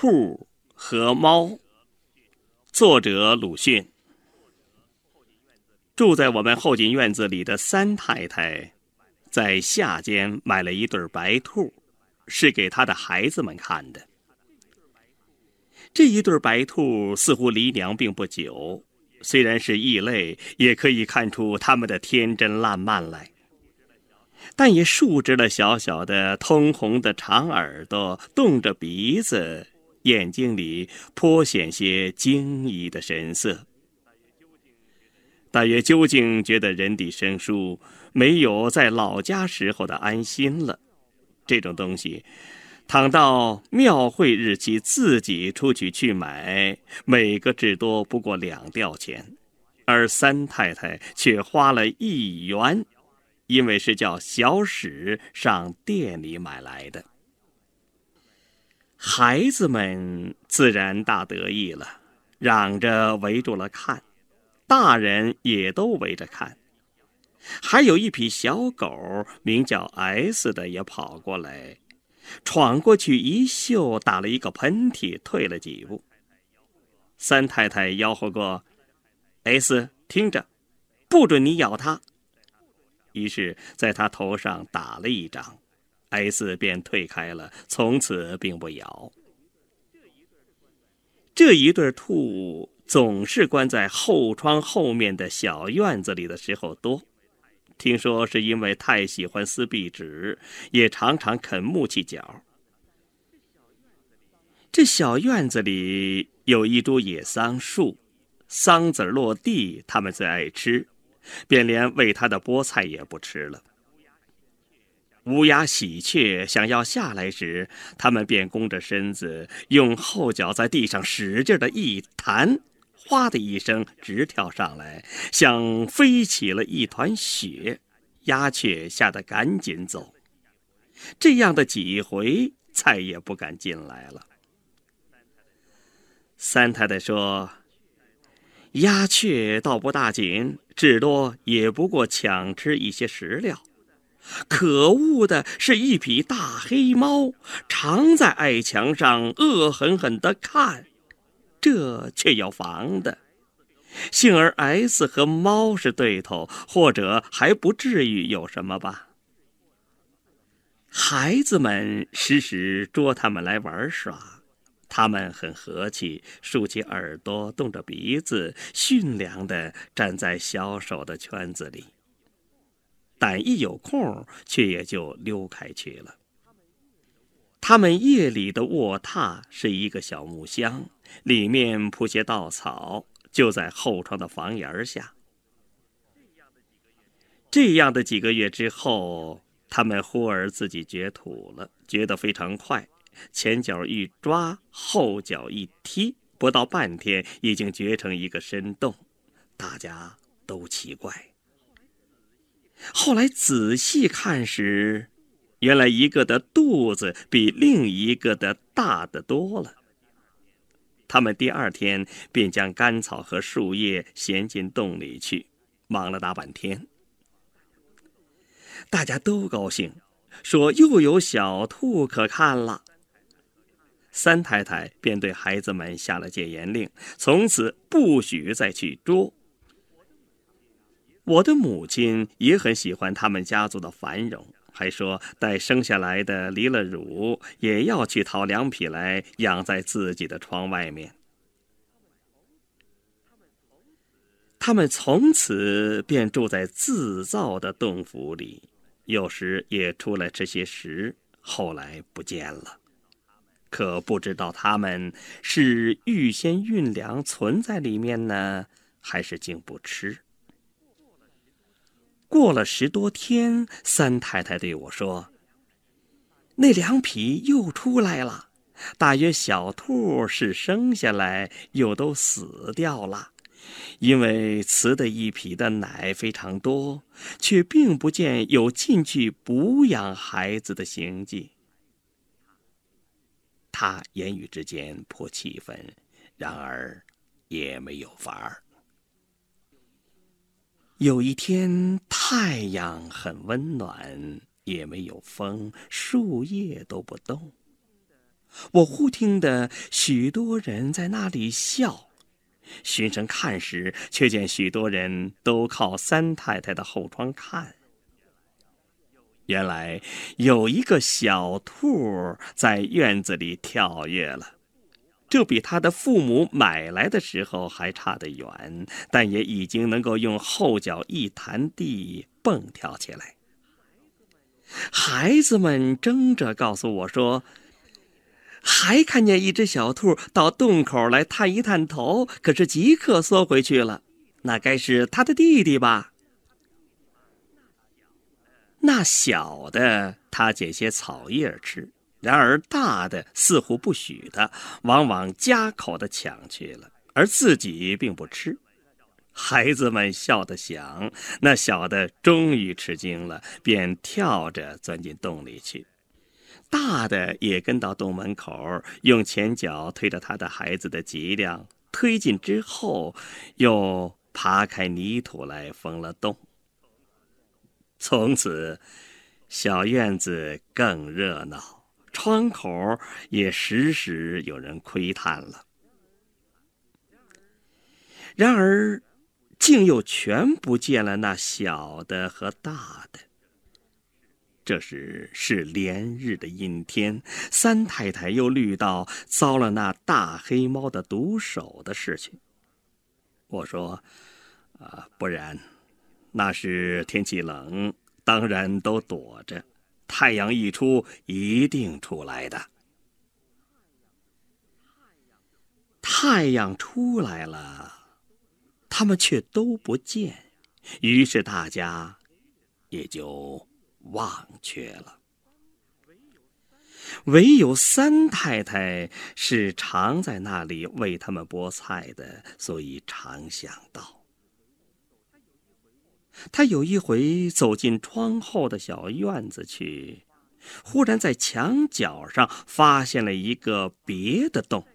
兔和猫。作者鲁迅。住在我们后进院子里的三太太，在夏间买了一对白兔，是给她的孩子们看的。这一对白兔似乎离娘并不久，虽然是异类，也可以看出它们的天真烂漫来。但也竖直了小小的通红的长耳朵，动着鼻子，眼睛里颇显些惊疑的神色。大约究竟觉得人地生疏，没有在老家时候的安心了。这种东西，倘到庙会日期自己出去去买，每个至多不过两吊钱，而三太太却花了一元。因为是叫小史上店里买来的，孩子们自然大得意了，嚷着围住了看，大人也都围着看，还有一匹小狗，名叫 S 的也跑过来，闯过去一嗅，打了一个喷嚏，退了几步。三太太吆喝过：“S，听着，不准你咬它。”于是，在他头上打了一掌，S 便退开了，从此并不咬。这一对兔总是关在后窗后面的小院子里的时候多，听说是因为太喜欢撕壁纸，也常常啃木器角。这小院子里有一株野桑树，桑子落地，他们最爱吃。便连喂它的菠菜也不吃了。乌鸦、喜鹊想要下来时，它们便弓着身子，用后脚在地上使劲的一弹，哗的一声，直跳上来，像飞起了一团雪。鸦雀吓得赶紧走。这样的几回，再也不敢进来了。三太太说。鸦雀倒不大紧，至多也不过抢吃一些食料。可恶的是一匹大黑猫，常在矮墙上恶狠狠地看，这却要防的。幸而 S 和猫是对头，或者还不至于有什么吧。孩子们时时捉他们来玩耍。他们很和气，竖起耳朵，动着鼻子，驯良地站在小手的圈子里。但一有空，却也就溜开去了。他们夜里的卧榻是一个小木箱，里面铺些稻草，就在后窗的房檐下。这样的几个月之后，他们忽而自己掘土了，掘得非常快。前脚一抓，后脚一踢，不到半天，已经掘成一个深洞。大家都奇怪。后来仔细看时，原来一个的肚子比另一个的大得多了。他们第二天便将干草和树叶衔进洞里去，忙了大半天。大家都高兴，说又有小兔可看了。三太太便对孩子们下了戒严令，从此不许再去捉。我的母亲也很喜欢他们家族的繁荣，还说待生下来的离了乳，也要去讨两匹来养在自己的窗外面。他们从此便住在自造的洞府里，有时也出来吃些食，后来不见了。可不知道他们是预先运粮存在里面呢，还是竟不吃。过了十多天，三太太对我说：“那两匹又出来了，大约小兔是生下来又都死掉了，因为雌的一匹的奶非常多，却并不见有进去补养孩子的行迹。”他言语之间颇气愤，然而也没有法儿。有一天，太阳很温暖，也没有风，树叶都不动。我忽听得许多人在那里笑，循声看时，却见许多人都靠三太太的后窗看。原来有一个小兔在院子里跳跃了，这比他的父母买来的时候还差得远，但也已经能够用后脚一弹地蹦跳起来。孩子们争着告诉我说。还看见一只小兔到洞口来探一探头，可是即刻缩回去了。那该是他的弟弟吧？那小的他捡些草叶吃，然而大的似乎不许他，往往夹口的抢去了，而自己并不吃。孩子们笑得响，那小的终于吃惊了，便跳着钻进洞里去。大的也跟到洞门口，用前脚推着他的孩子的脊梁，推进之后，又爬开泥土来封了洞。从此，小院子更热闹，窗口也时时有人窥探了。然而，竟又全不见了那小的和大的。这时是连日的阴天，三太太又虑到遭了那大黑猫的毒手的事情。我说：“啊，不然，那是天气冷，当然都躲着。太阳一出，一定出来的。太阳出来了，他们却都不见，于是大家也就。”忘却了，唯有三太太是常在那里为他们剥菜的，所以常想到。他有一回走进窗后的小院子去，忽然在墙角上发现了一个别的洞，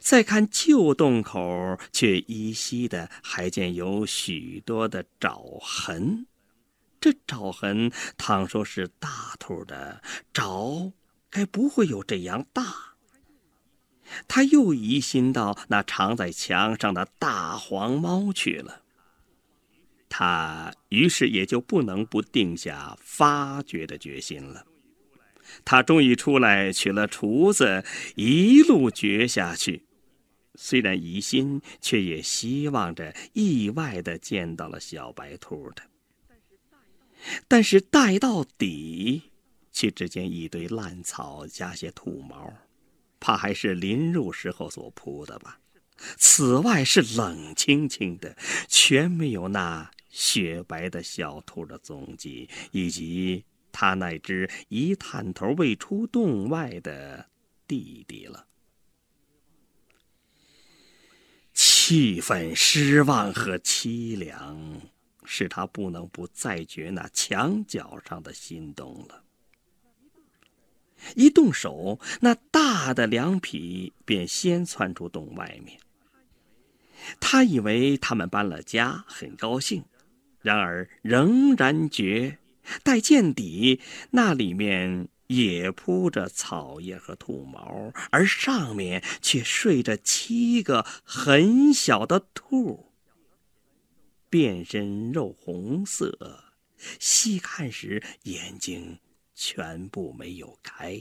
再看旧洞口，却依稀的还见有许多的爪痕。这爪痕，倘说是大兔的爪，该不会有这样大。他又疑心到那藏在墙上的大黄猫去了。他于是也就不能不定下发掘的决心了。他终于出来，取了锄子，一路掘下去。虽然疑心，却也希望着意外的见到了小白兔的。但是待到底，却只见一堆烂草加些兔毛，怕还是临入时候所铺的吧。此外是冷清清的，全没有那雪白的小兔的踪迹，以及他那只一探头未出洞外的弟弟了。气愤、失望和凄凉。使他不能不再掘那墙角上的心洞了。一动手，那大的两匹便先窜出洞外面。他以为他们搬了家，很高兴，然而仍然觉，待见底，那里面也铺着草叶和兔毛，而上面却睡着七个很小的兔。遍身肉红色，细看时眼睛全部没有开。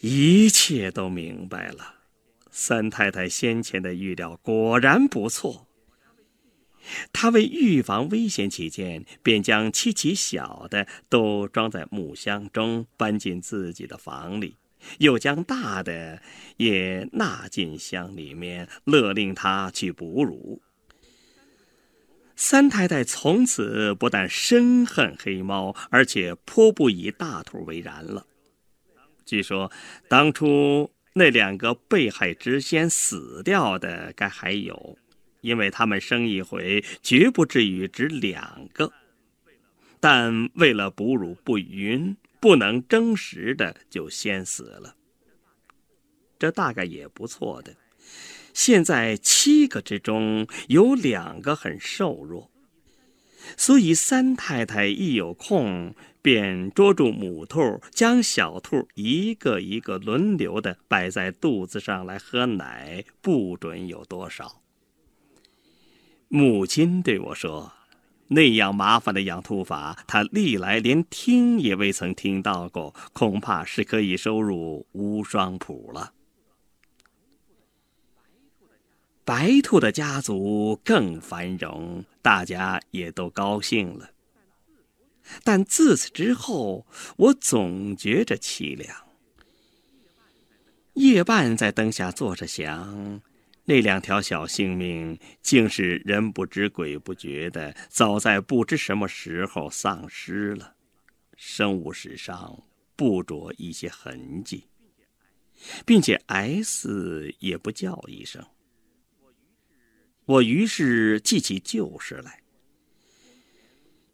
一切都明白了，三太太先前的预料果然不错。他为预防危险起见，便将七起小的都装在木箱中，搬进自己的房里。又将大的也纳进箱里面，勒令他去哺乳。三太太从此不但深恨黑猫，而且颇不以大兔为然了。据说当初那两个被害之先死掉的，该还有，因为他们生一回，绝不至于只两个。但为了哺乳不匀。不能争食的就先死了，这大概也不错的。现在七个之中有两个很瘦弱，所以三太太一有空，便捉住母兔，将小兔一个一个轮流的摆在肚子上来喝奶，不准有多少。母亲对我说：“那样麻烦的养兔法，她历来连听也未曾听到过，恐怕是可以收入无双谱了。”白兔的家族更繁荣，大家也都高兴了。但自此之后，我总觉着凄凉。夜半在灯下坐着想，那两条小性命竟是人不知鬼不觉的，早在不知什么时候丧失了，生物史上不着一些痕迹，并且 S 也不叫一声。我于是记起旧事来。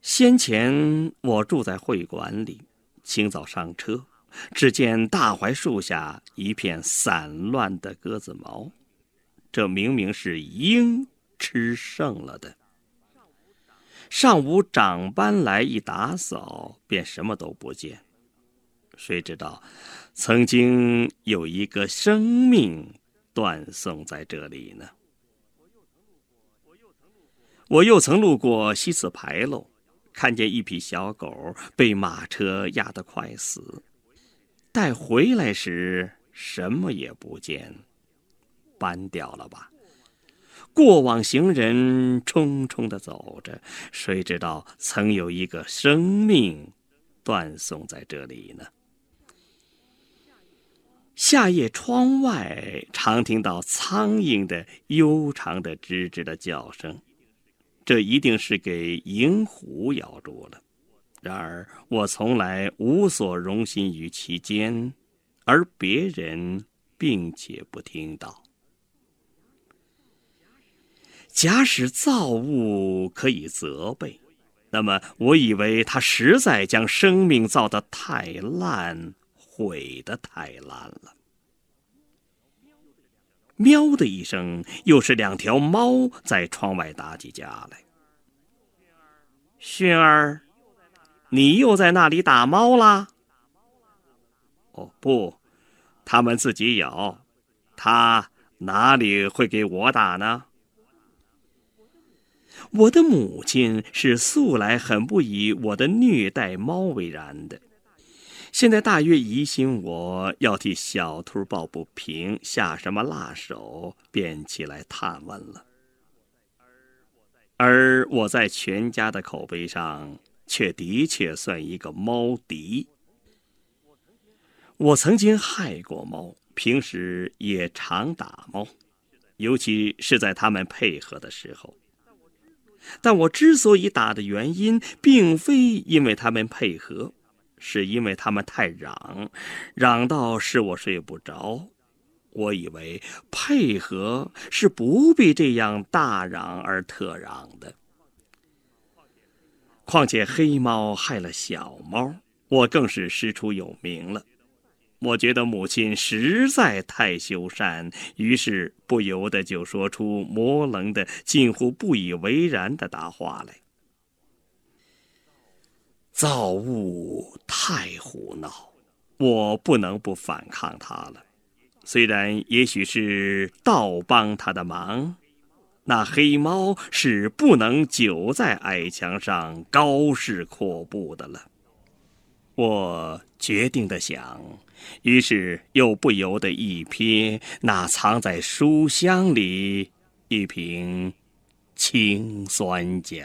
先前我住在会馆里，清早上车，只见大槐树下一片散乱的鸽子毛，这明明是鹰吃剩了的。上午长班来一打扫，便什么都不见。谁知道，曾经有一个生命断送在这里呢？我又曾路过西四牌楼，看见一匹小狗被马车压得快死，待回来时什么也不见，搬掉了吧？过往行人匆匆的走着，谁知道曾有一个生命断送在这里呢？夏夜窗外常听到苍蝇的悠长的吱吱的叫声。这一定是给银狐咬住了，然而我从来无所容心于其间，而别人并且不听到。假使造物可以责备，那么我以为他实在将生命造得太烂，毁得太烂了。喵的一声，又是两条猫在窗外打起架来。熏儿，你又在那里打猫啦？哦不，他们自己咬，他哪里会给我打呢？我的母亲是素来很不以我的虐待猫为然的。现在大约疑心我要替小兔抱不平，下什么辣手，便起来探问了。而我在全家的口碑上，却的确算一个猫敌。我曾经害过猫，平时也常打猫，尤其是在他们配合的时候。但我之所以打的原因，并非因为他们配合。是因为他们太嚷，嚷到使我睡不着。我以为配合是不必这样大嚷而特嚷的。况且黑猫害了小猫，我更是师出有名了。我觉得母亲实在太修善，于是不由得就说出模棱的、近乎不以为然的答话来。造物太胡闹，我不能不反抗他了。虽然也许是倒帮他的忙，那黑猫是不能久在矮墙上高势阔步的了。我决定的想，于是又不由得一瞥那藏在书箱里一瓶青酸钾。